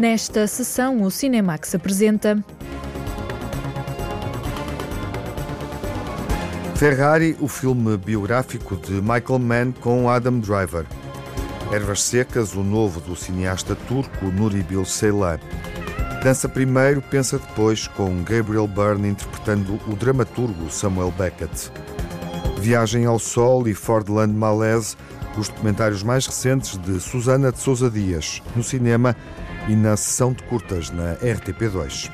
Nesta sessão, o Cinemax apresenta. Ferrari, o filme biográfico de Michael Mann com Adam Driver. Ervas Secas, o novo do cineasta turco Nuri Bilge Dança primeiro, pensa depois, com Gabriel Byrne interpretando o dramaturgo Samuel Beckett. Viagem ao Sol e Fordland Malaise, os documentários mais recentes de Susana de Sousa Dias, no cinema e na sessão de curtas na RTP2.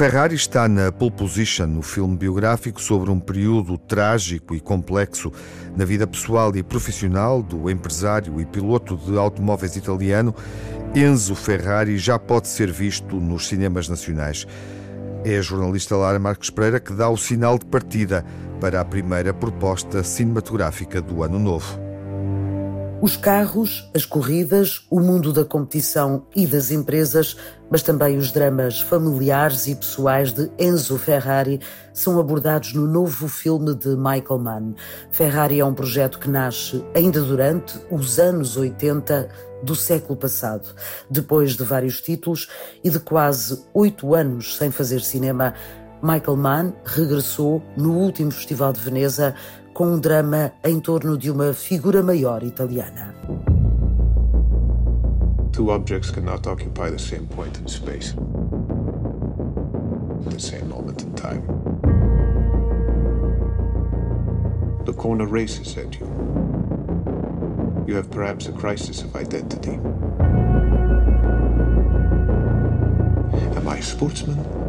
Ferrari está na pole position no filme biográfico sobre um período trágico e complexo na vida pessoal e profissional do empresário e piloto de automóveis italiano Enzo Ferrari já pode ser visto nos cinemas nacionais. É a jornalista Lara Marques Pereira que dá o sinal de partida para a primeira proposta cinematográfica do ano novo. Os carros, as corridas, o mundo da competição e das empresas, mas também os dramas familiares e pessoais de Enzo Ferrari são abordados no novo filme de Michael Mann. Ferrari é um projeto que nasce ainda durante os anos 80 do século passado. Depois de vários títulos e de quase oito anos sem fazer cinema, Michael Mann regressou no último Festival de Veneza com um drama em torno de uma figura maior italiana. Two objects cannot occupy the same point in space the same moment in time. The corner races at you. You have perhaps a crisis of identity. Am I a sportsman?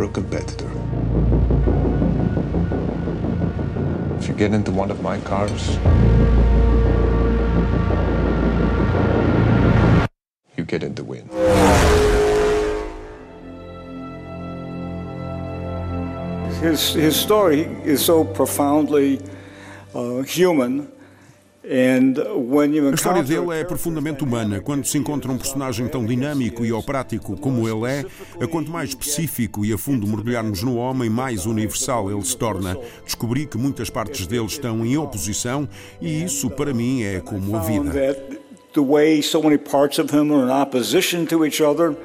Or a competitor? If you get into one of my cars, you get in the win. His, his story is so profoundly uh, human A história dele é profundamente humana. Quando se encontra um personagem tão dinâmico e operático como ele é, a quanto mais específico e a fundo mergulharmos no homem, mais universal ele se torna. Descobri que muitas partes dele estão em oposição e isso, para mim, é como a vida. The way so many parts of him are in opposition to each other,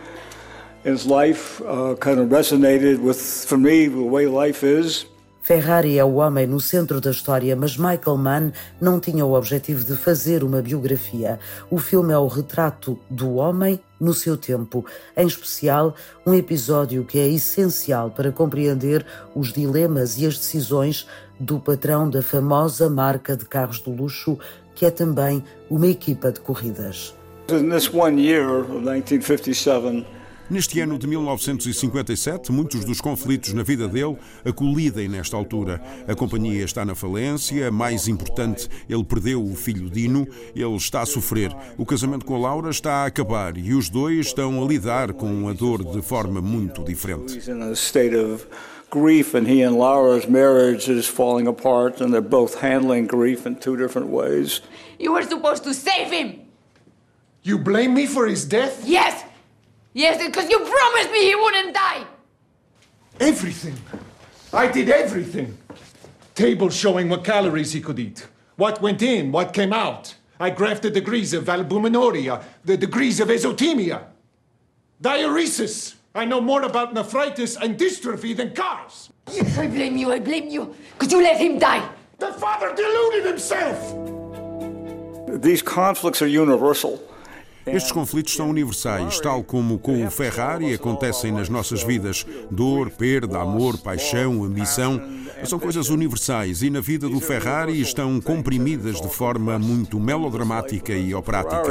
his life uh, kind of resonated with, for me, the way life is. Ferrari é o homem no centro da história, mas Michael Mann não tinha o objetivo de fazer uma biografia. O filme é o retrato do homem no seu tempo, em especial um episódio que é essencial para compreender os dilemas e as decisões do patrão da famosa marca de carros de luxo, que é também uma equipa de corridas. In this one year of 1957, Neste ano de 1957, muitos dos conflitos na vida dele acolidem nesta altura. A companhia está na falência, mais importante, ele perdeu o filho Dino, ele está a sofrer. O casamento com a Laura está a acabar e os dois estão a lidar com a dor de forma muito diferente. grief and he and Laura's marriage is falling apart and they're both handling grief in two different ways. You were supposed to save him. You blame me for his death? Yes. Yes, because you promised me he wouldn't die! Everything. I did everything. Tables showing what calories he could eat, what went in, what came out. I graphed the degrees of albuminuria, the degrees of azotemia. Diuresis. I know more about nephritis and dystrophy than cars. Yes, I blame you, I blame you, because you let him die. The father deluded himself! These conflicts are universal. Estes conflitos são universais, tal como com o Ferrari acontecem nas nossas vidas. Dor, perda, amor, paixão, ambição. São coisas universais e na vida do Ferrari estão comprimidas de forma muito melodramática e operática.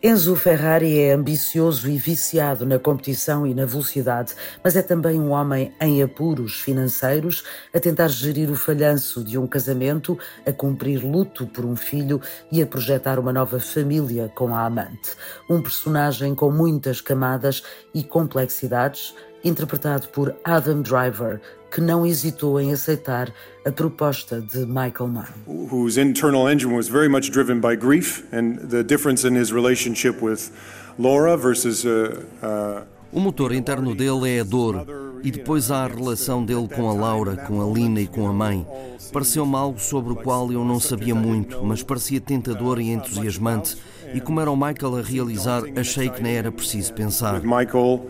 Enzo Ferrari é ambicioso e viciado na competição e na velocidade, mas é também um homem em apuros financeiros, a tentar gerir o falhanço de um casamento, a cumprir luto por um filho e a projetar uma nova família com a amante. Um personagem com muitas camadas e complexidades interpretado por Adam Driver, que não hesitou em aceitar a proposta de Michael Mann. Whose internal engine was very much driven by grief and the difference in his relationship with Laura versus uh, uh, o motor interno dele é a dor e depois há a relação dele com a Laura, com a Lina e com a mãe. Pareceu-me algo sobre o qual eu não sabia muito, mas parecia tentador e entusiasmante. E como era o Michael a realizar, achei que nem era preciso pensar. Michael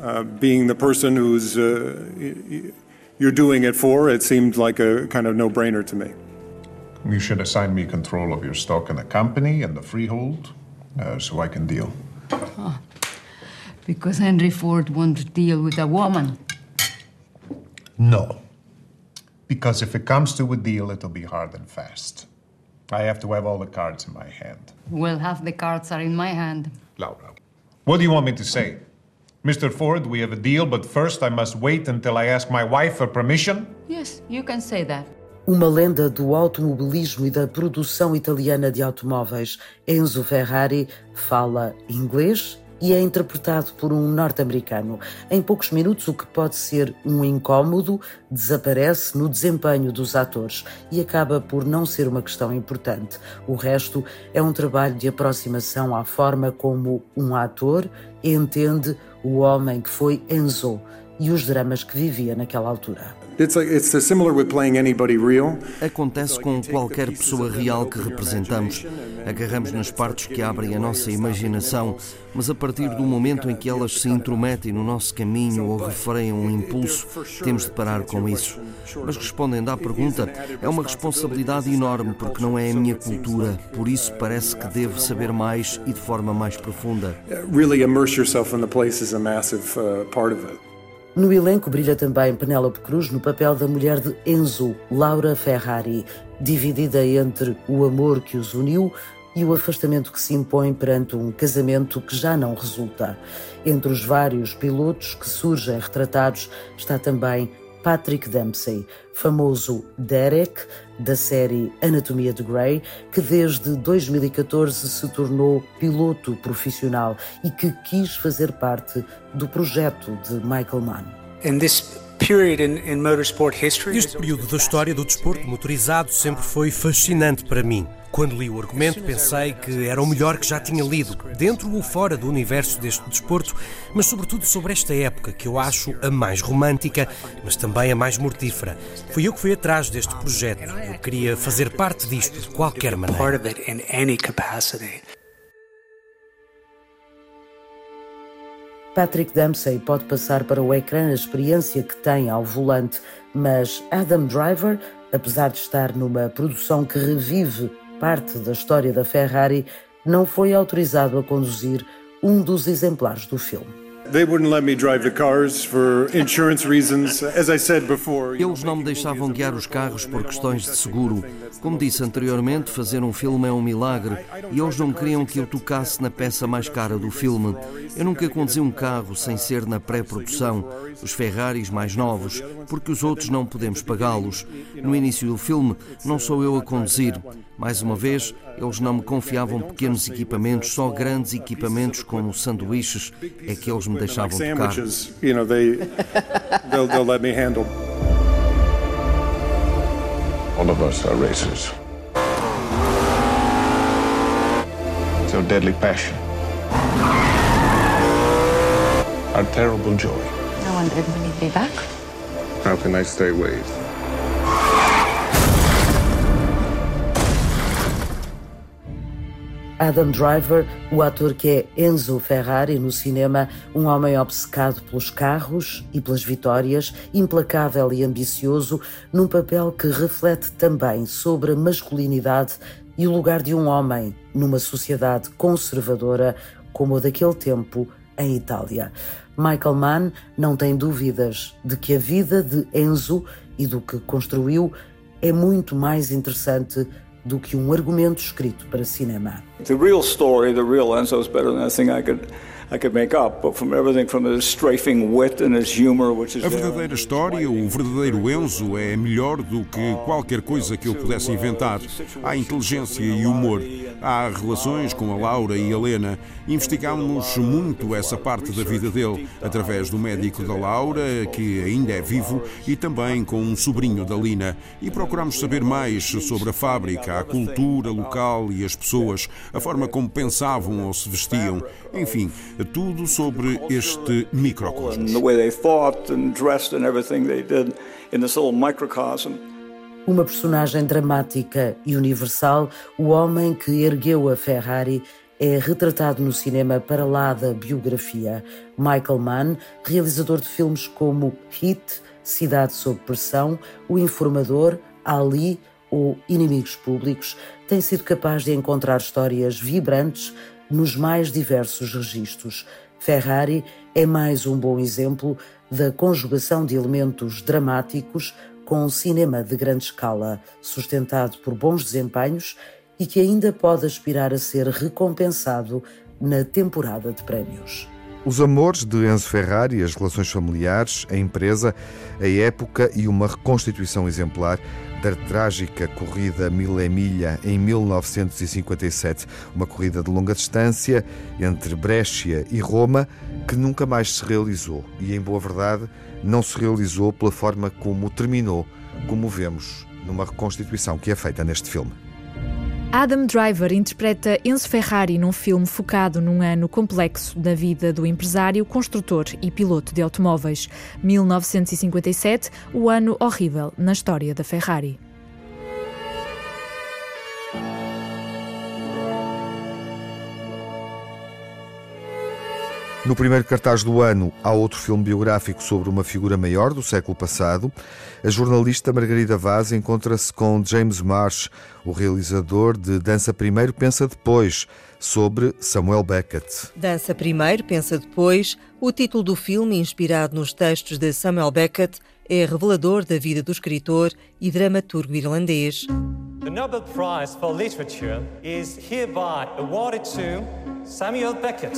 uh, being the person who's uh, you're doing it for, it seemed like a kind of no-brainer to me. You should assign me control of your stock in the company and the freehold, uh, so I can deal. Oh, because Henry Ford won't deal with a woman. No. Because if it comes to a deal, it'll be hard and fast. I have to have all the cards in my hand. Well, half the cards are in my hand. Laura, what do you want me to say? Mr. Ford, we have a deal, but first I must wait until I ask my wife for permission? Yes, you can say that. Uma lenda do automobilismo e da produção italiana de automóveis, Enzo Ferrari fala inglês e é interpretado por um norte-americano. Em poucos minutos, o que pode ser um incômodo desaparece no desempenho dos atores e acaba por não ser uma questão importante. O resto é um trabalho de aproximação à forma como um ator entende o homem que foi Enzo e os dramas que vivia naquela altura. Acontece com qualquer pessoa real que representamos. Agarramos nas partes que abrem a nossa imaginação, mas a partir do momento em que elas se intrometem no nosso caminho ou refreiam um impulso, temos de parar com isso. Mas respondendo à pergunta, é uma responsabilidade enorme porque não é a minha cultura, por isso parece que devo saber mais e de forma mais profunda. Really immerse yourself in the place is a massive uh, part of it. No elenco brilha também Penélope Cruz no papel da mulher de Enzo, Laura Ferrari, dividida entre o amor que os uniu e o afastamento que se impõe perante um casamento que já não resulta. Entre os vários pilotos que surgem retratados está também Patrick Dempsey, famoso Derek, da série Anatomia de Grey, que desde 2014 se tornou piloto profissional e que quis fazer parte do projeto de Michael Mann. Este período da história do desporto motorizado sempre foi fascinante para mim. Quando li o argumento, pensei que era o melhor que já tinha lido, dentro ou fora do universo deste desporto, mas sobretudo sobre esta época, que eu acho a mais romântica, mas também a mais mortífera. Fui eu que fui atrás deste projeto. Eu queria fazer parte disto de qualquer maneira. Patrick Dempsey pode passar para o ecrã a experiência que tem ao volante, mas Adam Driver, apesar de estar numa produção que revive parte da história da Ferrari, não foi autorizado a conduzir um dos exemplares do filme. Eles não me deixavam guiar os carros por questões de seguro. Como disse anteriormente, fazer um filme é um milagre e eles não queriam que eu tocasse na peça mais cara do filme. Eu nunca conduzi um carro sem ser na pré-produção, os Ferraris mais novos, porque os outros não podemos pagá-los. No início do filme, não sou eu a conduzir. Mais uma vez, eles não me confiavam pequenos equipamentos, só grandes equipamentos como sanduíches é que eles me deixavam tocar. All of us are racers. So deadly passion. Our terrible joy. No wonder we need be back. How can I stay away? Adam Driver, o ator que é Enzo Ferrari no cinema, um homem obcecado pelos carros e pelas vitórias, implacável e ambicioso, num papel que reflete também sobre a masculinidade e o lugar de um homem numa sociedade conservadora como a daquele tempo em Itália. Michael Mann não tem dúvidas de que a vida de Enzo e do que construiu é muito mais interessante do que um argumento escrito para cinema. The real story, the real Enzo is better than anything I could a verdadeira história, o verdadeiro Enzo é melhor do que qualquer coisa que eu pudesse inventar. Há inteligência e humor, há relações com a Laura e a Helena. Investigámos muito essa parte da vida dele, através do médico da Laura, que ainda é vivo, e também com um sobrinho da Lina. E procuramos saber mais sobre a fábrica, a cultura local e as pessoas, a forma como pensavam ou se vestiam. Enfim, tudo sobre este microcosmos. Uma personagem dramática e universal, o homem que ergueu a Ferrari é retratado no cinema para lá da biografia. Michael Mann, realizador de filmes como Hit, Cidade sob Pressão, O Informador, Ali ou Inimigos Públicos, tem sido capaz de encontrar histórias vibrantes nos mais diversos registros. Ferrari é mais um bom exemplo da conjugação de elementos dramáticos com um cinema de grande escala, sustentado por bons desempenhos e que ainda pode aspirar a ser recompensado na temporada de prémios. Os amores de Enzo Ferrari, as relações familiares, a empresa, a época e uma reconstituição exemplar da trágica corrida Mille Milha em 1957, uma corrida de longa distância entre Brescia e Roma que nunca mais se realizou e, em boa verdade, não se realizou pela forma como terminou, como vemos numa reconstituição que é feita neste filme. Adam Driver interpreta Enzo Ferrari num filme focado num ano complexo da vida do empresário, construtor e piloto de automóveis. 1957, o ano horrível na história da Ferrari. No primeiro cartaz do ano, há outro filme biográfico sobre uma figura maior do século passado. A jornalista Margarida Vaz encontra-se com James Marsh, o realizador de Dança Primeiro, Pensa Depois, sobre Samuel Beckett. Dança Primeiro, Pensa Depois, o título do filme, inspirado nos textos de Samuel Beckett, é revelador da vida do escritor e dramaturgo irlandês. The Nobel Prize for Literature is hereby awarded to Samuel Beckett.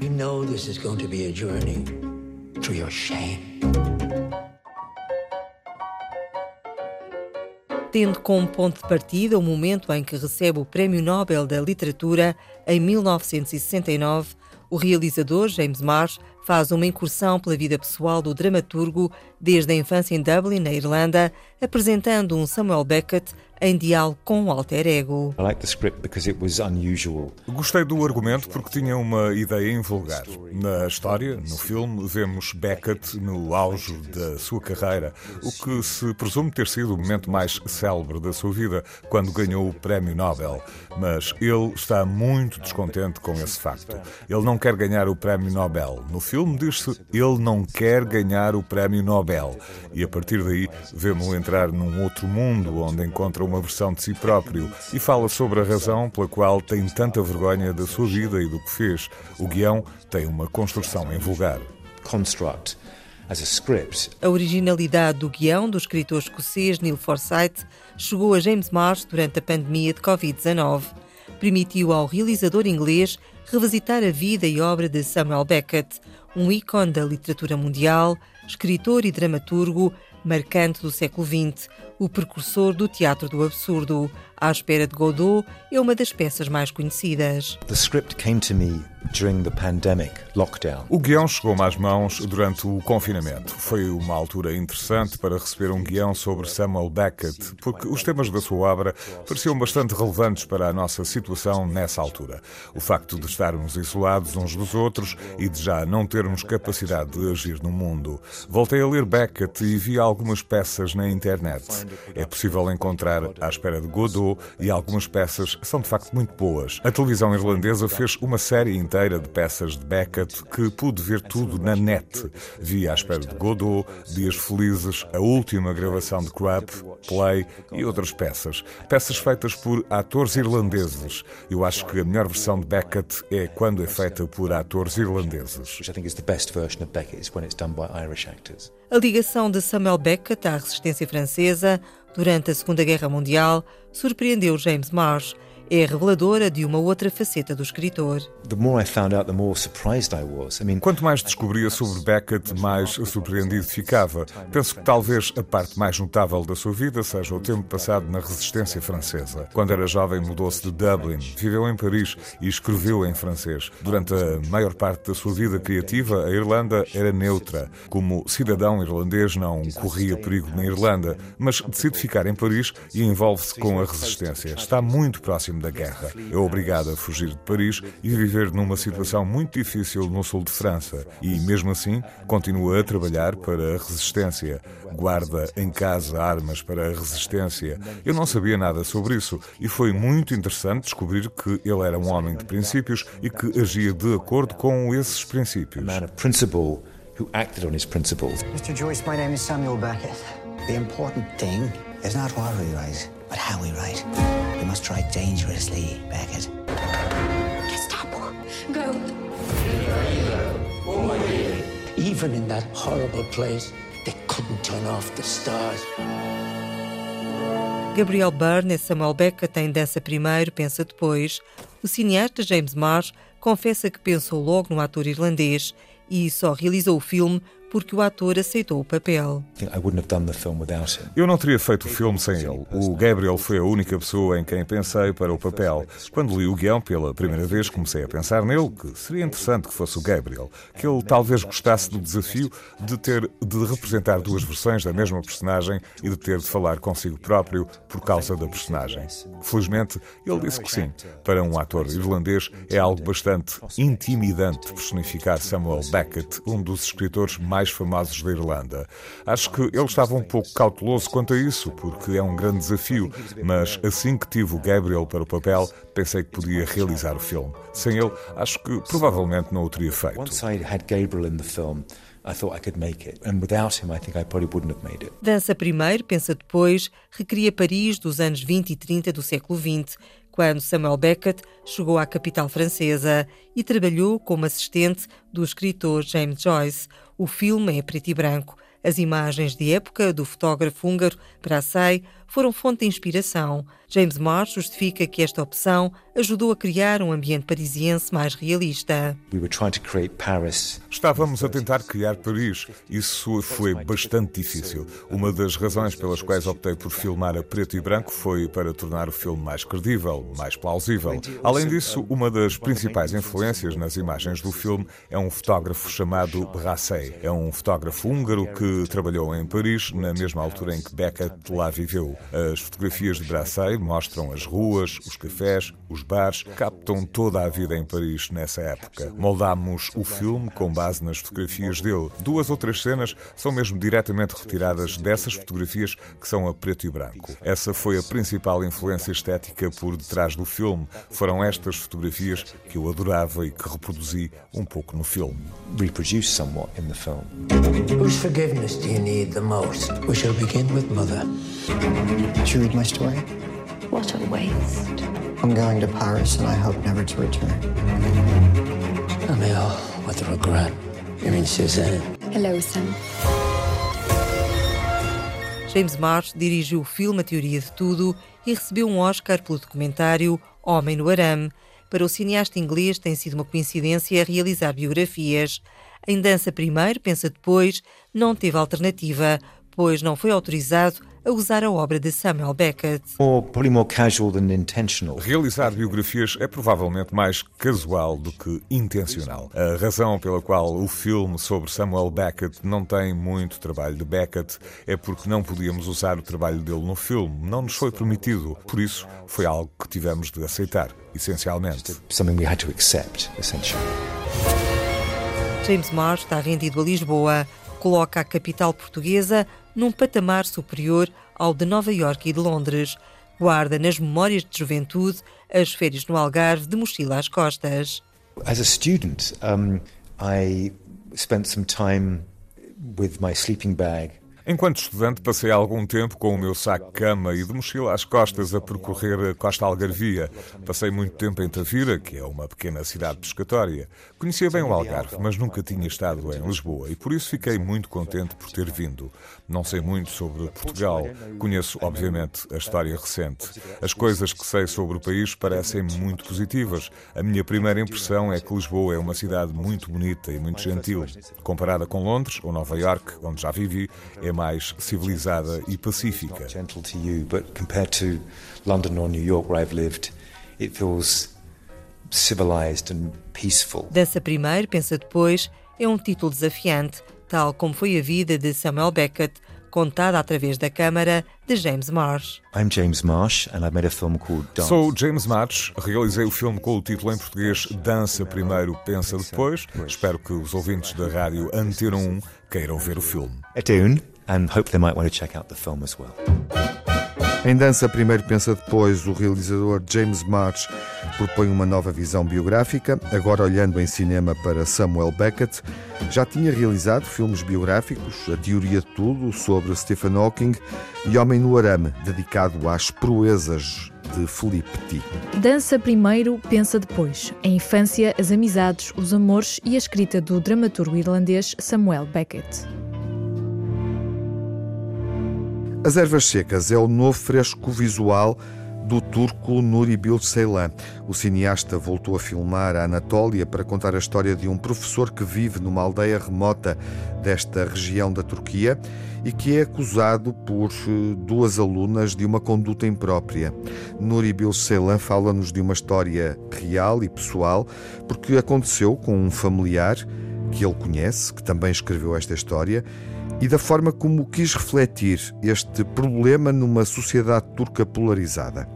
You know this is going to be a journey through your shame. Tendo como ponto de partida o momento em que recebe o Prémio Nobel da Literatura em 1969, o realizador James Marsh faz uma incursão pela vida pessoal do dramaturgo desde a infância em Dublin, na Irlanda, apresentando um Samuel Beckett em diálogo com o alter ego. Gostei do argumento porque tinha uma ideia invulgar. Na história, no filme, vemos Beckett no auge da sua carreira, o que se presume ter sido o momento mais célebre da sua vida, quando ganhou o Prémio Nobel. Mas ele está muito descontente com esse facto. Ele não quer ganhar o Prémio Nobel. No filme diz-se ele não quer ganhar o Prémio Nobel. E a partir daí vemos-o entrar num outro mundo onde encontra uma versão de si próprio e fala sobre a razão pela qual tem tanta vergonha da sua vida e do que fez. O guião tem uma construção em vulgar. Construct. A originalidade do guião do escritor escocês Neil Forsyth chegou a James Marsh durante a pandemia de Covid-19. Permitiu ao realizador inglês revisitar a vida e obra de Samuel Beckett, um ícone da literatura mundial, escritor e dramaturgo, marcante do século XX, o precursor do teatro do absurdo. À espera de Godot é uma das peças mais conhecidas. The script came to me o guião chegou-me às mãos durante o confinamento. Foi uma altura interessante para receber um guião sobre Samuel Beckett, porque os temas da sua obra pareciam bastante relevantes para a nossa situação nessa altura. O facto de estarmos isolados uns dos outros e de já não termos capacidade de agir no mundo. Voltei a ler Beckett e vi algumas peças na internet. É possível encontrar À Espera de Godot E algumas peças são de facto muito boas. A televisão irlandesa fez uma série inteira de peças de Beckett que pude ver tudo na net. Vi à espera de Godot, Dias Felizes, a última gravação de Crap, Play e outras peças. Peças feitas por atores irlandeses. Eu acho que a melhor versão de Beckett é quando é feita por atores irlandeses. A ligação de Samuel Beckett à resistência francesa durante a Segunda Guerra Mundial surpreendeu James Marsh é reveladora de uma outra faceta do escritor. Quanto mais descobria sobre Beckett, mais surpreendido ficava. Penso que talvez a parte mais notável da sua vida seja o tempo passado na resistência francesa. Quando era jovem, mudou-se de Dublin, viveu em Paris e escreveu em francês. Durante a maior parte da sua vida criativa, a Irlanda era neutra. Como cidadão irlandês, não corria perigo na Irlanda, mas decide ficar em Paris e envolve-se com a resistência. Está muito próximo da guerra. É obrigado a fugir de Paris e viver numa situação muito difícil no sul de França. E, mesmo assim, continua a trabalhar para a resistência. Guarda em casa armas para a resistência. Eu não sabia nada sobre isso e foi muito interessante descobrir que ele era um homem de princípios e que agia de acordo com esses princípios. who acted on his principles. Mr. Joyce, my name is Samuel Beckett. The important thing is not what we write, but how we write. You must try dangerously, Beckett. Gestapo, go. Even in that horrible place, they couldn't turn off the stars. Gabriel Byrne e Samuel Beckett em Dança Primeiro, Pensa Depois. O cineasta James Marsh confessa que pensou logo no ator irlandês e só realizou o filme porque o ator aceitou o papel. Eu não teria feito o filme sem ele. O Gabriel foi a única pessoa em quem pensei para o papel. Quando li o guião pela primeira vez, comecei a pensar nele, que seria interessante que fosse o Gabriel, que ele talvez gostasse do desafio de ter de representar duas versões da mesma personagem e de ter de falar consigo próprio por causa da personagem. Felizmente, ele disse que sim. Para um ator irlandês, é algo bastante intimidante personificar Samuel Beckett, um dos escritores mais mais famosos da Irlanda. Acho que ele estava um pouco cauteloso quanto a isso, porque é um grande desafio, mas assim que tive o Gabriel para o papel, pensei que podia realizar o filme. Sem ele, acho que provavelmente não o teria feito. Dança primeiro, pensa depois, recria Paris dos anos 20 e 30 do século XX, quando Samuel Beckett chegou à capital francesa e trabalhou como assistente do escritor James Joyce. O filme é preto e branco. As imagens de época do fotógrafo húngaro Brassai foram fonte de inspiração. James Marsh justifica que esta opção ajudou a criar um ambiente parisiense mais realista. Estávamos a tentar criar Paris. Isso foi bastante difícil. Uma das razões pelas quais optei por filmar a preto e branco foi para tornar o filme mais credível, mais plausível. Além disso, uma das principais influências nas imagens do filme é um fotógrafo chamado Brassai. É um fotógrafo húngaro que trabalhou em Paris na mesma altura em que Beckett lá viveu. As fotografias de Brassai mostram as ruas, os cafés, os bares, captam toda a vida em Paris nessa época. Moldámos o filme com base nas fotografias dele. Duas outras cenas são mesmo diretamente retiradas dessas fotografias que são a preto e branco. Essa foi a principal influência estética por detrás do filme. Foram estas fotografias que eu adorava e que reproduzi um pouco no filme. Reproduce somewhat in the film. Whose forgiveness do you need the most? We shall begin with mother. Did you read my story? What a waste. I'm going to Paris and I hope never to return. Emil, with regret. You mean Suzanne? Hello, Sam. James Marsh dirigiu o filme A Teoria de Tudo e recebeu um Oscar pelo documentário Homem no Arame. Para o cineasta inglês tem sido uma coincidência realizar biografias. Em Dança Primeiro, Pensa Depois, não teve alternativa, pois não foi autorizado a usar a obra de Samuel Beckett. Realizar biografias é provavelmente mais casual do que intencional. A razão pela qual o filme sobre Samuel Beckett não tem muito trabalho de Beckett é porque não podíamos usar o trabalho dele no filme. Não nos foi permitido. Por isso, foi algo que tivemos de aceitar, essencialmente. James Marsh está rendido a Lisboa. Coloca a capital portuguesa num patamar superior ao de Nova Iorque e de Londres. Guarda nas memórias de juventude as férias no Algarve de mochila às costas. As a student, um, I spent some time with my sleeping bag Enquanto estudante, passei algum tempo com o meu saco-cama e de mochila às costas a percorrer a costa algarvia. Passei muito tempo em Tavira, que é uma pequena cidade pescatória. Conhecia bem o Algarve, mas nunca tinha estado em Lisboa e por isso fiquei muito contente por ter vindo. Não sei muito sobre Portugal. Conheço, obviamente, a história recente. As coisas que sei sobre o país parecem muito positivas. A minha primeira impressão é que Lisboa é uma cidade muito bonita e muito gentil. Comparada com Londres ou Nova York, onde já vivi, é mais civilizada e pacífica. Dança primeiro, pensa depois é um título desafiante, tal como foi a vida de Samuel Beckett, contada através da câmara de James Marsh. I'm James Marsh and I made a film called Dance. Sou James Marsh, realizei o filme com o título em português Dança Primeiro, Pensa Depois. Espero que os ouvintes da rádio Antena 1 queiram ver o filme. É and hope they might want to check out the film as well. Em Dança Primeiro Pensa Depois, o realizador James March propõe uma nova visão biográfica, agora olhando em cinema para Samuel Beckett. Já tinha realizado filmes biográficos, A Teoria de Tudo, sobre Stephen Hawking e Homem no Arame, dedicado às proezas de Philippe T. Dança primeiro, pensa depois. A infância, as amizades, os amores e a escrita do dramaturgo irlandês Samuel Beckett. As Ervas Secas é o novo fresco visual do turco Nuri Bilge O cineasta voltou a filmar a Anatólia para contar a história de um professor que vive numa aldeia remota desta região da Turquia e que é acusado por eh, duas alunas de uma conduta imprópria. Nuri Bilge fala-nos de uma história real e pessoal, porque aconteceu com um familiar que ele conhece, que também escreveu esta história e da forma como quis refletir este problema numa sociedade turca polarizada.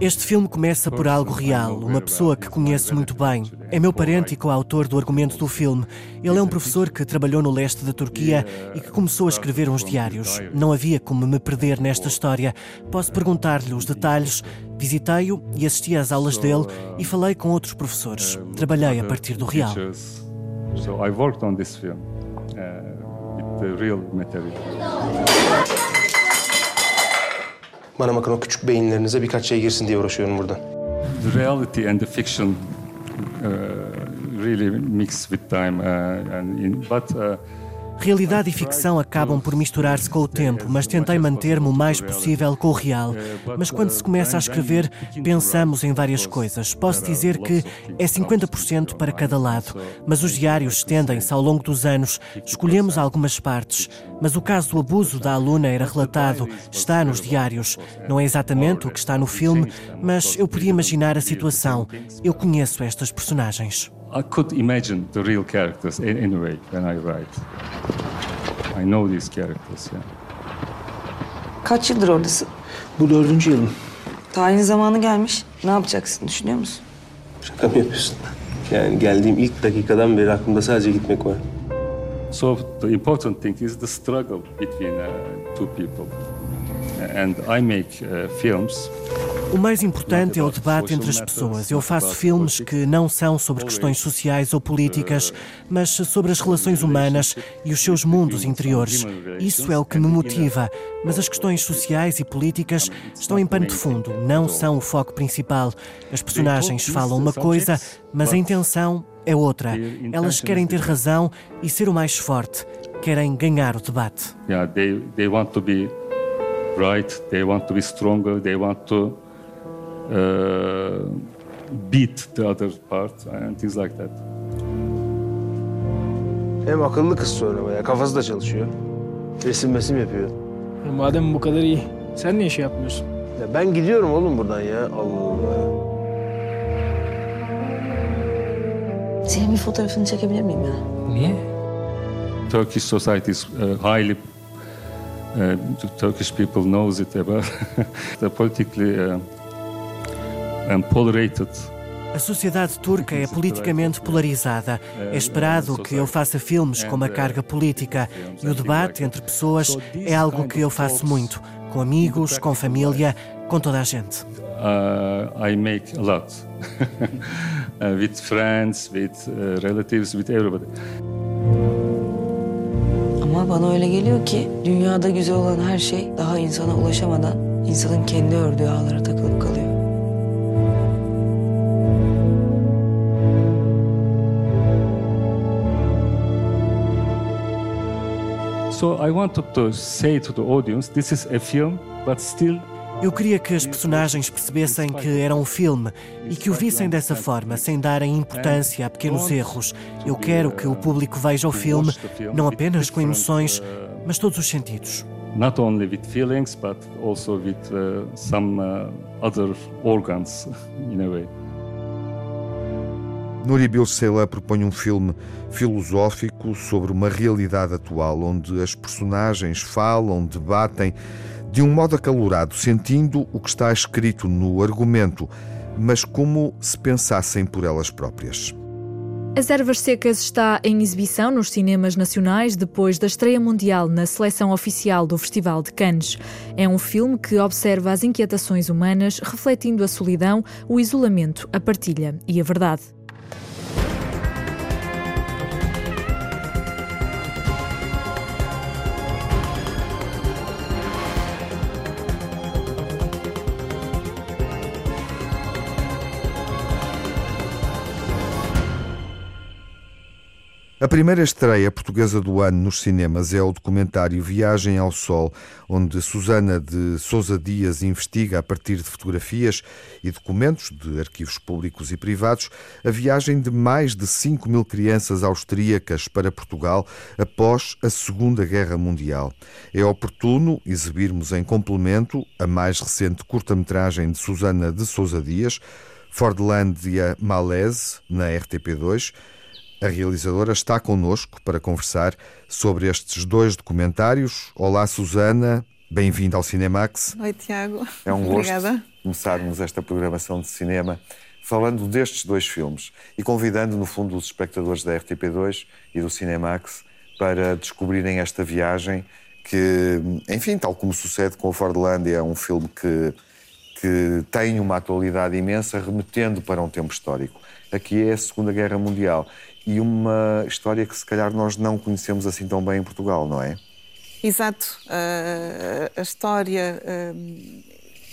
Este filme começa por algo real, uma pessoa que conheço muito bem. É meu parente e coautor do argumento do filme. Ele é um professor que trabalhou no leste da Turquia e que começou a escrever uns diários. Não havia como me perder nesta história. Posso perguntar-lhe os detalhes. Visitei-o e assisti às aulas dele e falei com outros professores. Trabalhei a partir do real. So I worked on this film uh, with the real material. Bana bakın o küçük beyinlerinize birkaç şey girsin diye uğraşıyorum burada. The reality and the fiction uh, really mix with time uh, and in, but uh, Realidade e ficção acabam por misturar-se com o tempo, mas tentei manter-me o mais possível com o real. Mas quando se começa a escrever, pensamos em várias coisas. Posso dizer que é 50% para cada lado, mas os diários estendem-se ao longo dos anos. Escolhemos algumas partes, mas o caso do abuso da aluna era relatado, está nos diários. Não é exatamente o que está no filme, mas eu podia imaginar a situação. Eu conheço estas personagens. I could imagine the real characters anyway when I write. I know these characters. Yeah. Kaç yıldır oradasın? Bu dördüncü yılım. Tayin zamanı gelmiş. Ne yapacaksın düşünüyor musun? Şaka mı yapıyorsun? Yani geldiğim ilk dakikadan beri aklımda sadece gitmek var. So the important thing is the struggle between uh, two people. And I make uh, films O mais importante é o debate entre as pessoas. Eu faço filmes que não são sobre questões sociais ou políticas, mas sobre as relações humanas e os seus mundos interiores. Isso é o que me motiva. Mas as questões sociais e políticas estão em pano de fundo, não são o foco principal. As personagens falam uma coisa, mas a intenção é outra. Elas querem ter razão e ser o mais forte. Querem ganhar o debate. Yeah, they, they want to be right, they want to be stronger, they want to uh, beat the other part and things like that. Hem akıllı kız sonra bayağı. Kafası da çalışıyor. Resim mesim yapıyor. E madem bu kadar iyi, sen niye şey yapmıyorsun? Ya ben gidiyorum oğlum buradan ya. Allah Allah. Senin bir fotoğrafını çekebilir miyim ya? Niye? Turkish society is uh, highly uh, Turkish people knows it about the politically uh, A sociedade turca é politicamente polarizada. É esperado que eu faça filmes com uma carga política e o debate entre pessoas é algo que eu faço muito, com amigos, com família, com toda a gente. Uh, I make a lot uh, with friends, with uh, relatives, with everybody. Ama bana öyle geliyor ki dünyada güzel olan her şey daha insana ulaşamadan insanın kendi ördüğü ağlara takılıp kalıyor. So I wanted to say to the audience, this is a film, but still eu queria que as personagens percebessem que era um filme e que o vissem dessa forma, sem darem importância a pequenos erros. Eu quero que o público veja o filme não apenas com emoções, mas todos os sentidos. Not only with feelings, but also with uh, some uh, other organs, in a way. Nuri Bilcela propõe um filme filosófico sobre uma realidade atual, onde as personagens falam, debatem de um modo acalorado, sentindo o que está escrito no argumento, mas como se pensassem por elas próprias. As Ervas Secas está em exibição nos cinemas nacionais depois da estreia mundial na seleção oficial do Festival de Cannes. É um filme que observa as inquietações humanas, refletindo a solidão, o isolamento, a partilha e a verdade. A primeira estreia portuguesa do ano nos cinemas é o documentário Viagem ao Sol, onde Susana de Sousa Dias investiga, a partir de fotografias e documentos de arquivos públicos e privados, a viagem de mais de 5 mil crianças austríacas para Portugal após a Segunda Guerra Mundial. É oportuno exibirmos em complemento a mais recente curta-metragem de Susana de Sousa Dias, Fordlandia Malaise, na RTP2 a realizadora está connosco para conversar sobre estes dois documentários. Olá, Susana. Bem-vinda ao Cinemax. Oi, Tiago. É um Obrigada. gosto começarmos esta programação de cinema falando destes dois filmes e convidando, no fundo, os espectadores da RTP2 e do Cinemax para descobrirem esta viagem que, enfim, tal como sucede com o Fordlandia, é um filme que, que tem uma atualidade imensa, remetendo para um tempo histórico. Aqui é a Segunda Guerra Mundial e uma história que se calhar nós não conhecemos assim tão bem em Portugal, não é? Exato. Uh, a história uh,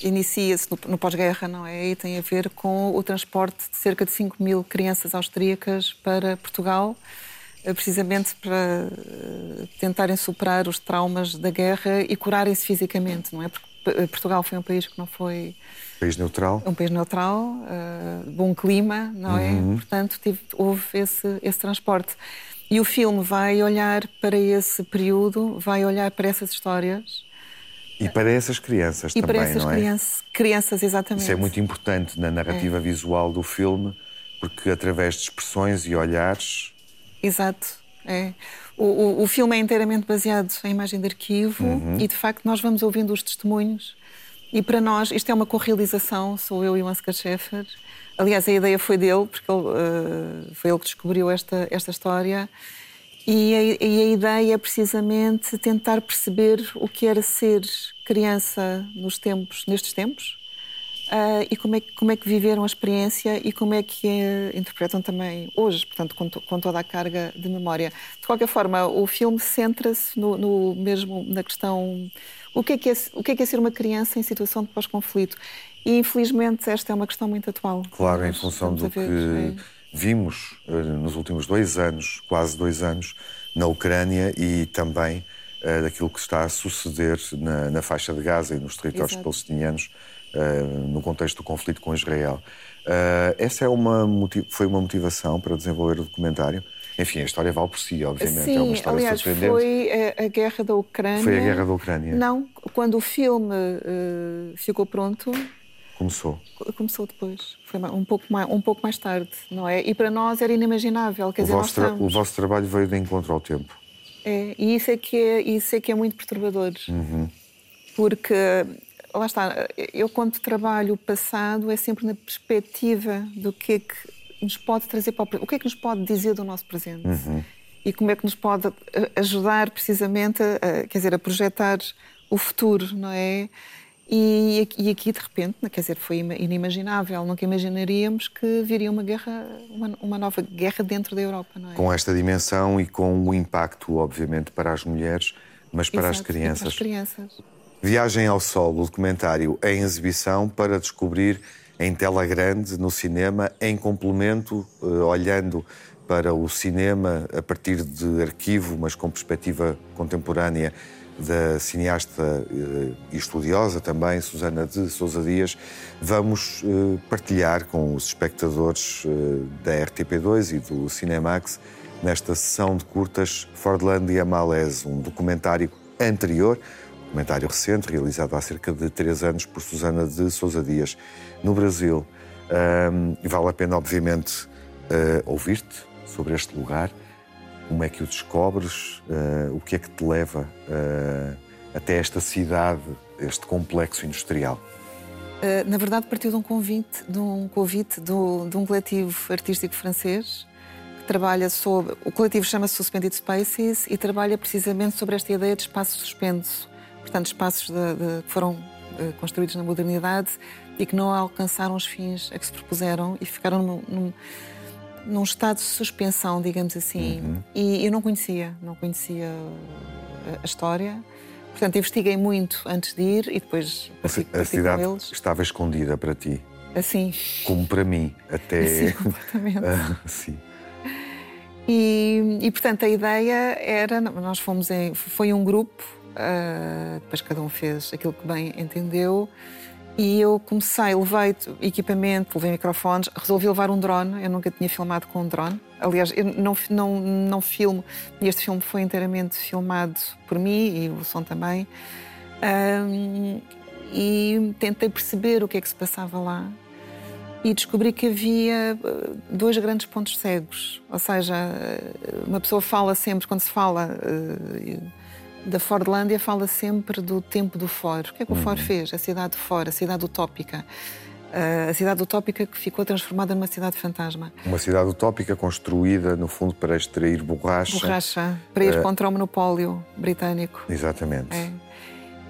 inicia-se no, no pós-guerra, não é? E tem a ver com o transporte de cerca de 5 mil crianças austríacas para Portugal, uh, precisamente para tentarem superar os traumas da guerra e curarem-se fisicamente, não é? Porque Portugal foi um país que não foi País neutral. Um país neutral, uh, bom clima, não é? Uhum. Portanto, tive, houve esse, esse transporte. E o filme vai olhar para esse período, vai olhar para essas histórias. E para essas crianças e também, para essas não é? Crianças, exatamente. Isso é muito importante na narrativa é. visual do filme, porque através de expressões e olhares. Exato, é. O, o, o filme é inteiramente baseado em imagem de arquivo uhum. e, de facto, nós vamos ouvindo os testemunhos e para nós, isto é uma correalização, sou eu e o Ansgar Schaeffer. Aliás, a ideia foi dele, porque ele, uh, foi ele que descobriu esta, esta história. E a, e a, ideia é precisamente tentar perceber o que era ser criança nos tempos, nestes tempos, uh, e como é, como é que viveram a experiência e como é que a interpretam também hoje, portanto, com, to, com, toda a carga de memória. De qualquer forma, o filme centra-se no, no, mesmo na questão o que, é que é, o que é que é ser uma criança em situação de pós-conflito. E, infelizmente, esta é uma questão muito atual. Claro, em função do que é. vimos uh, nos últimos dois anos, quase dois anos, na Ucrânia e também uh, daquilo que está a suceder na, na, faixa de Gaza e nos territórios Exato. palestinianos uh, no contexto do conflito com Israel. essa é uma, foi uma motivação para desenvolver o documentário? Enfim, a história vale por si, obviamente. Sim, é uma história aliás, surpreendente. foi a, a, guerra da Ucrânia. Foi a guerra da Ucrânia. Não, quando o filme uh, ficou pronto. Começou. Começou depois. Foi um pouco, mais, um pouco mais tarde, não é? E para nós era inimaginável. Quer o, dizer, vosso estamos... o vosso trabalho veio de encontro ao tempo. É, e isso é que é, isso é, que é muito perturbador. Uhum. Porque lá está, eu quando trabalho o passado é sempre na perspectiva do que é que nos pode trazer para o presente, o que é que nos pode dizer do nosso presente. Uhum. E como é que nos pode eh, ajudar precisamente a, quer dizer, a projetar o futuro, não é? E e aqui, de repente, quer dizer, foi inimaginável. Nunca imaginaríamos que viria uma guerra, uma, uma, nova guerra dentro da Europa, não é? Com esta dimensão e com o impacto, obviamente, para as mulheres, mas para Exato, as crianças. Para as crianças. Viagem ao Sol, o documentário em exibição para descobrir em tela grande no cinema, em complemento, eh, olhando para o cinema a partir de arquivo, mas com perspectiva contemporânea da cineasta eh, e estudiosa também, Susana de Sousa Dias, vamos eh, partilhar com os espectadores da RTP2 e do Cinemax nesta sessão de curtas Fordlandia Malaise, um documentário anterior, documentário recente, realizado há cerca de três anos por Susana de Sousa Dias, no Brasil. Um, vale a pena, obviamente, uh, ouvir-te sobre este lugar, como é que o descobres, uh, o que é que te leva uh, até esta cidade, este complexo industrial. Na verdade, partiu de um convite, de um convite de um coletivo artístico francês trabalha sobre. O coletivo chama-se Suspended Spaces e trabalha precisamente sobre esta ideia de espaço suspenso. Portanto, espaços de, de, que foram uh, construídos na modernidade e que não alcançaram os fins a que se propuseram e ficaram num, num, num estado de suspensão, digamos assim. Uhum. E eu não conhecia, não conhecia a, a história. Portanto, investiguei muito antes de ir e depois parti, a, a cidade estava escondida para ti. Assim. Como para mim, até. Sim, completamente. uh, sim. E, e, portanto a ideia era, nós fomos em, foi um grupo, uh, depois cada um fez aquilo que bem entendeu e eu comecei, levei equipamento, levei microfones, resolvi levar um drone, eu nunca tinha filmado com um drone. Aliás, eu não, não, não filmo, este filme foi inteiramente filmado por mim e o som também. Um, ah, e tentei perceber o que é que se passava lá e descobri que havia eh, dois grandes pontos cegos. Ou seja, eh, uma pessoa fala sempre, quando se fala da Fordlândia, fala sempre do tempo do Ford. O que é que o Ford uhum. fez? A cidade de Ford, a cidade utópica. Uh, a cidade utópica que ficou transformada numa cidade fantasma. Uma cidade utópica construída, no fundo, para extrair borracha. Borracha, para ir uh, contra o monopólio britânico. Exatamente. É.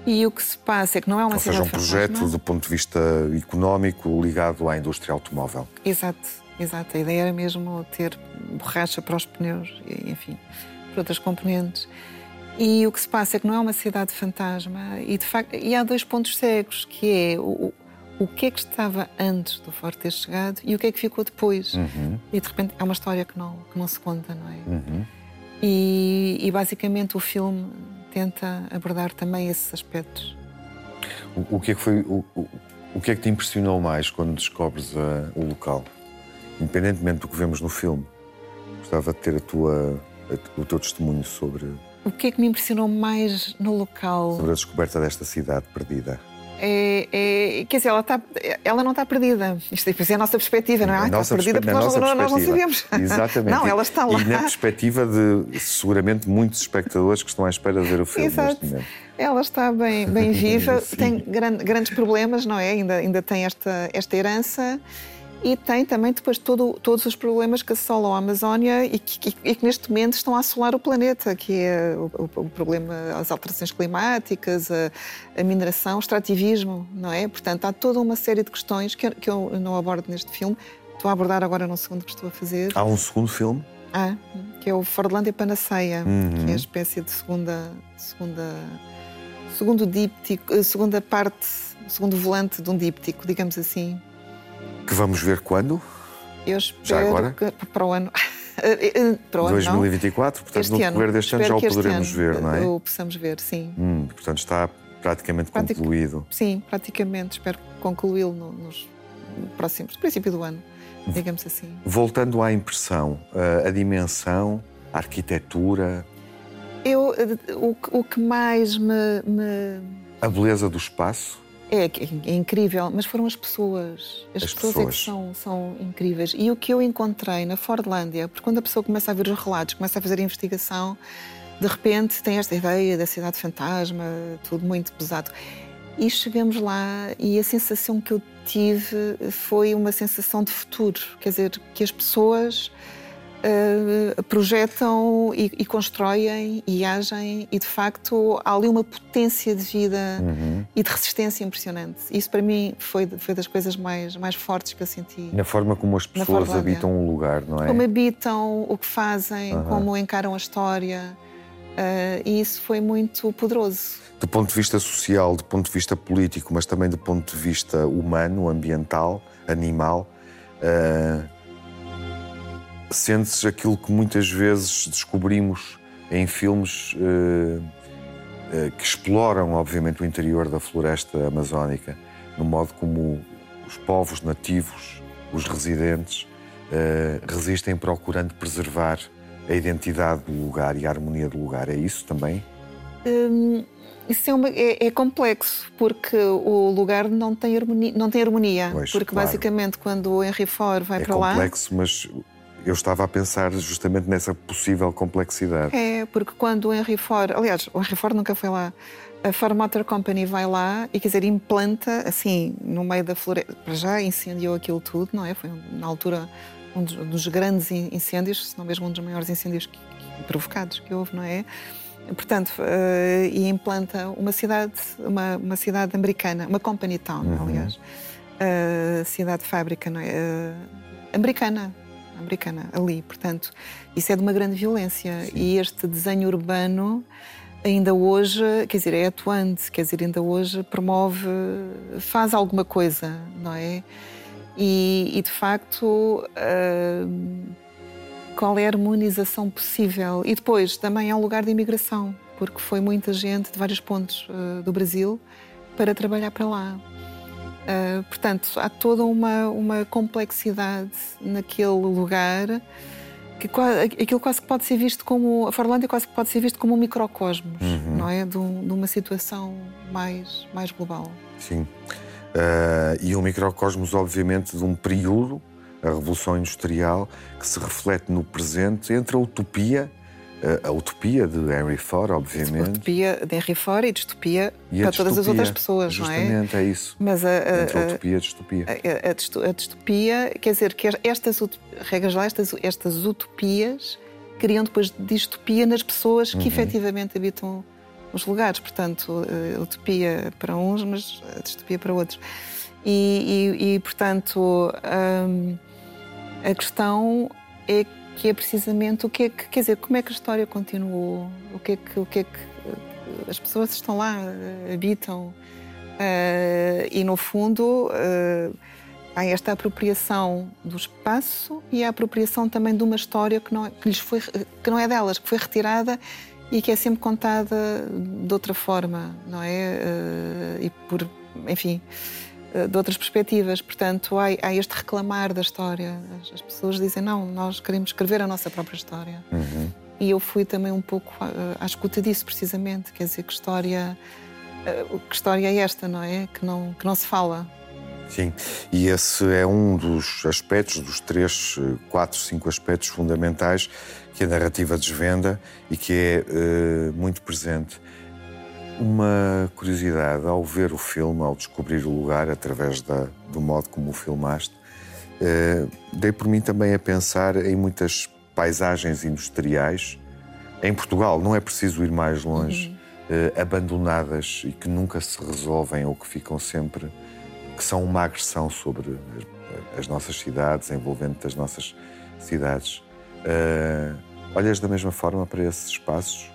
E o que se passa é que não é uma Ou cidade seja, um projeto fantasma. do ponto de vista económico ligado à indústria automóvel. Exato, exato. A ideia era mesmo ter borracha para os pneus, enfim, para outras componentes. E o que se passa é que não é uma cidade fantasma e, de facto, e há dois pontos cegos, que é o, o que é que estava antes do Ford ter chegado e o que é que ficou depois. Uhum. E, de repente, é uma história que não, que não se conta, não é? Uhum. E, e, basicamente, o filme tenta abordar também esses aspectos. O, o que é que foi o, o, o, que é que te impressionou mais quando descobres uh, o local, independentemente do que vemos no filme? Gostava de ter a tua, a, o teu testemunho sobre. O que é que me impressionou mais no local? Sobre a descoberta desta cidade perdida. É, é, quer dizer, ela, está, ela não está perdida. Isto é a nossa perspectiva, não é? A está perdida porque nós, nós, não sabemos. Exatamente. não, ela está lá. E na perspectiva de seguramente muitos espectadores que estão à espera de ver o filme Exato. neste momento. Ela está bem, bem viva, tem grande, grandes problemas, não é? Ainda, ainda tem esta, esta herança e tem também depois todo, todos os problemas que assolam a Amazónia e que, e que, neste momento estão a assolar o planeta, que é o, o, problema, as alterações climáticas, a, a, mineração, o extrativismo, não é? Portanto, há toda uma série de questões que eu, que eu não abordo neste filme. Estou a abordar agora no segundo que estou a fazer. Há um segundo filme? Ah, que é o Fordlândia Panaceia, uhum. que é a espécie de segunda, segunda, segundo díptico, segunda parte, segundo volante de um díptico, digamos assim. Que vamos ver quando? Eu espero já agora? para o ano. Eh, eh, para o 2024, ano, portanto, este no decorrer deste ano já o poderemos ver, não é? O possamos ver, sim. Hum, portanto, está praticamente Pratic... concluído. Sim, praticamente. Espero concluí-lo no, nos próximos, no princípio do ano, digamos assim. Voltando à impressão, a, dimensão, a arquitetura. Eu, eh, o, o que mais me, me. A beleza do espaço? É, é, incrível, mas foram as pessoas. As, as pessoas, pessoas, é que são, são incríveis. E o que eu encontrei na Fordlândia, porque quando a pessoa começa a ver os relatos, começa a fazer a investigação, de repente tem esta ideia da cidade fantasma, tudo muito pesado. E chegamos lá e a sensação que eu tive foi uma sensação de futuro, quer dizer, que as pessoas uh, projetam e, e, constroem e agem e de facto há ali uma potência de vida uhum. e de resistência impressionante. Isso para mim foi, foi das coisas mais, mais fortes que eu senti. Na forma como as pessoas habitam um lugar, não é? Como habitam, o que fazem, uhum. como encaram a história. Uh, e isso foi muito poderoso. Do ponto de vista social, do ponto de vista político, mas também do ponto de vista humano, ambiental, animal, uh, sentes aquilo que muitas vezes descobrimos em filmes uh, uh, que exploram, obviamente, o interior da floresta amazónica, no modo como os povos nativos, os residentes, uh, resistem procurando preservar a identidade do lugar e a harmonia do lugar. É isso também? Hum, isso é, uma, é, é, complexo, porque o lugar não tem harmonia. Não tem harmonia pois, porque, claro. basicamente, quando o Henry Ford vai é para lá. É complexo, mas eu estava a pensar justamente nessa possível complexidade. É, porque quando o Henry Ford, aliás, o Henry Ford nunca foi lá, a Ford Motor Company vai lá e, quer dizer, implanta, assim, no meio da floresta, já incendiou aquilo tudo, não é? Foi, na altura, um dos, um dos grandes incêndios, se não mesmo um dos maiores incêndios que, que, provocados que houve, não é? Portanto, uh, e implanta uma cidade, uma, uma cidade americana, uma company town, uhum. aliás, uh, cidade fábrica, não é? Uh, americana, americana ali. Portanto, isso é de uma grande violência. Sim. E este desenho urbano ainda hoje, quer dizer, é atuante, quer dizer, ainda hoje promove, faz alguma coisa, não é? E, e de facto, uh, qual é a harmonização possível? E depois, também é um lugar de imigração, porque foi muita gente de vários pontos uh, do Brasil para trabalhar para lá. Uh, portanto, há toda uma, uma complexidade naquele lugar que aquilo quase que pode ser visto como a Forlândia quase que pode ser visto como um microcosmos, uhum. não é, de, um, de, uma situação mais mais global. Sim, uh, e um microcosmos obviamente de um período, a revolução industrial, que se reflete no presente entre a utopia a utopia de Henry Ford, obviamente. A utopia de Henry Ford e distopia e para todas as outras pessoas, não é? Justamente, é isso. Mas a, a, Entre a utopia e a distopia. A, a, distopia, quer dizer, que estas, regras lá, estas, estas utopias criam depois distopia nas pessoas que uhum. efetivamente habitam os lugares. Portanto, a utopia para uns, mas a distopia para outros. E, e, e portanto, hum, a questão é que que é precisamente o que é que, quer dizer, como é que a história continuou, o que é que, o que, é que eh, as pessoas estão lá, eh, habitam, uh, e no fundo uh, há esta apropriação do espaço e a apropriação também de uma história que não, é, que lhes foi, que não é delas, que foi retirada e que é sempre contada de outra forma, não é? Uh, e por, enfim, de outras perspectivas. Portanto, há, há, este reclamar da história. As, as, pessoas dizem, não, nós queremos escrever a nossa própria história. Uhum. E eu fui também um pouco à, à, escuta disso, precisamente. Quer dizer, que história, eh, que história é esta, não é? Que não, que não se fala. Sim, e esse é um dos aspectos, dos três, eh, quatro, cinco aspectos fundamentais que a narrativa desvenda e que é uh, muito presente uma curiosidade ao ver o filme, ao descobrir o lugar através da, do modo como o filmaste, eh, dei por mim também a pensar em muitas paisagens industriais em Portugal, não é preciso ir mais longe, uhum. eh, abandonadas e que nunca se resolvem ou que ficam sempre, que são uma agressão sobre as, as nossas cidades, envolvente as nossas cidades. Eh, olhas da mesma forma para esses espaços?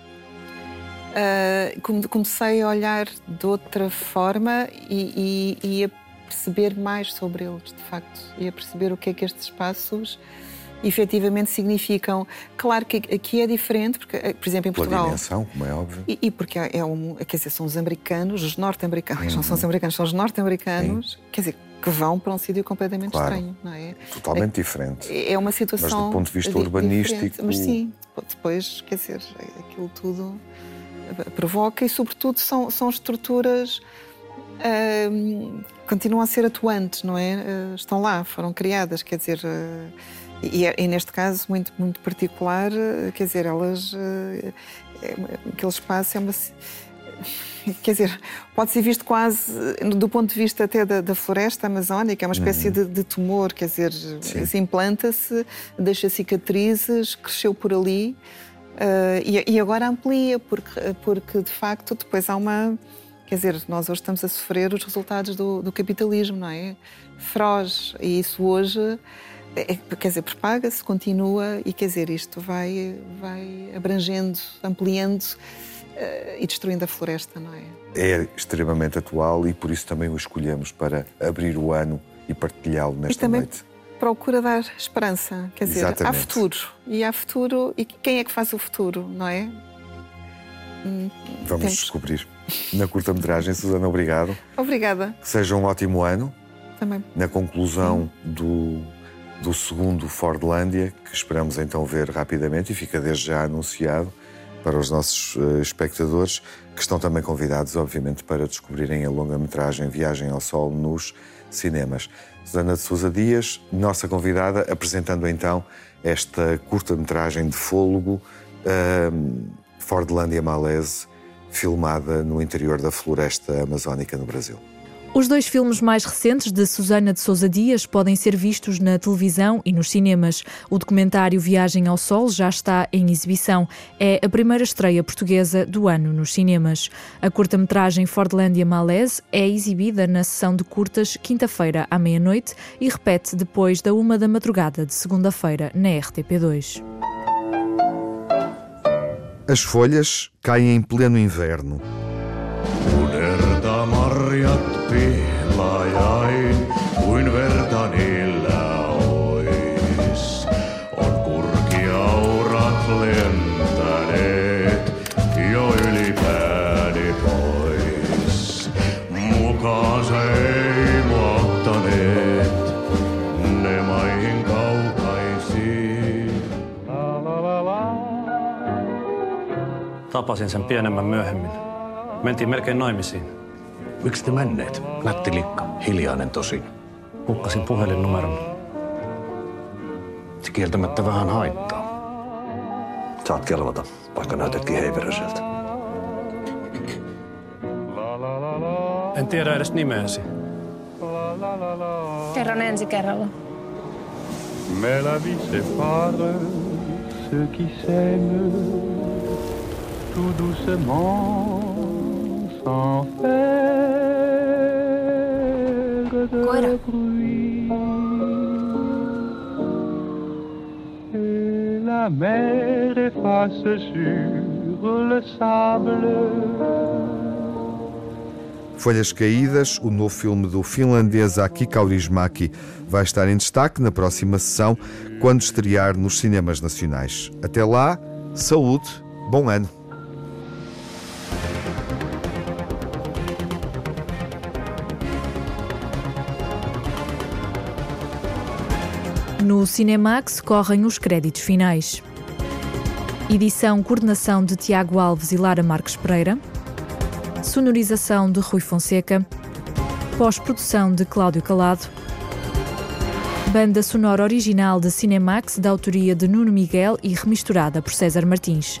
Uh, comecei a olhar de outra forma e, e, e, a perceber mais sobre eles, de facto, e a perceber o que é que estes espaços efetivamente significam. Claro que aqui é diferente, porque, eh, por exemplo, em Portugal. Pela dimensão, como é óbvio. E, e porque é um. Quer dizer, são os americanos, os norte-americanos, uhum. não são os uhum. americanos, são os norte-americanos, quer dizer, que vão para um sítio completamente claro. estranho, não é? Totalmente é, diferente. É uma situação. Mas do ponto de vista urbanístico. Mas sim, depois, quer dizer, aquilo tudo provoca e, sobretudo, são, são estruturas uh, continuam a ser atuantes, não é? Uh, estão lá, foram criadas, quer dizer, uh, e, e, neste caso muito muito particular, quer dizer, elas é, aquele espaço é uma quer dizer, pode ser visto quase do ponto de vista até da, da floresta amazónica, é uma espécie uhum. de, de, tumor, quer dizer, se implanta-se, deixa cicatrizes, cresceu por ali uh, e, e, agora amplia, porque, porque de facto depois há uma. Quer dizer, nós hoje estamos a sofrer os resultados do, do capitalismo, não é? Feroz. E isso hoje é, quer dizer, propaga-se, continua e quer dizer, isto vai, vai abrangendo, ampliando uh, e destruindo a floresta, não é? É extremamente atual e por isso também o escolhemos para abrir o ano e partilhá-lo nesta e também noite. Procura dar esperança, quer dizer, Exatamente. há futuro. E há futuro, e quem é que faz o futuro, não é? Hum, Vamos Temos... descobrir. Na curta-metragem, Susana, obrigado. Obrigada. Que seja um ótimo ano. Também. Na conclusão do do segundo Fordlândia, que esperamos então ver rapidamente e fica desde já anunciado para os nossos uh, espectadores, que estão também convidados, obviamente, para descobrirem a longa-metragem Viagem ao Sol nos cinemas. Susana de Sousa Dias, nossa convidada, apresentando então esta curta-metragem de fôlego, uh, Fordlândia Malaise, filmada no interior da floresta amazónica no Brasil. Os dois filmes mais recentes de Susana de Sousa Dias podem ser vistos na televisão e nos cinemas. O documentário Viagem ao Sol já está em exibição. É a primeira estreia portuguesa do ano nos cinemas. A curta-metragem Fordlandia Malaise é exibida na sessão de curtas quinta-feira à meia-noite e repete depois da uma da madrugada de segunda-feira na RTP2. As folhas caem em pleno inverno. Pihlajain, kuin verta niillä ois. On kurkiaurat lentäneet jo yli pääni pois. Mukaansa ei muottaneet ne maihin kaukaisiin. Tapasin sen pienemmän myöhemmin. Mentiin melkein naimisiin. Miksi te menneet? Nätti likka, hiljainen tosin. Hukkasin puhelinnumeron. Se kieltämättä vähän haittaa. Saat kelvata, vaikka näytetkin heiveröseltä. En tiedä edes nimeäsi. Kerron ensi kerralla. Mais la vie sépare ceux qui s'aiment tout doucement Koira. La mer efface sur le sable. Folhas Caídas, o novo filme do finlandês Aki Kaurismäki, vai estar em destaque na próxima sessão, quando estrear nos cinemas nacionais. Até lá, saúde, bom ano. No Cinemax correm os créditos finais. Edição coordenação de Tiago Alves e Lara Marques Pereira. Sonorização de Rui Fonseca. Pós-produção de Cláudio Calado. Banda sonora original de Cinemax da autoria de Nuno Miguel e remisturada por César Martins.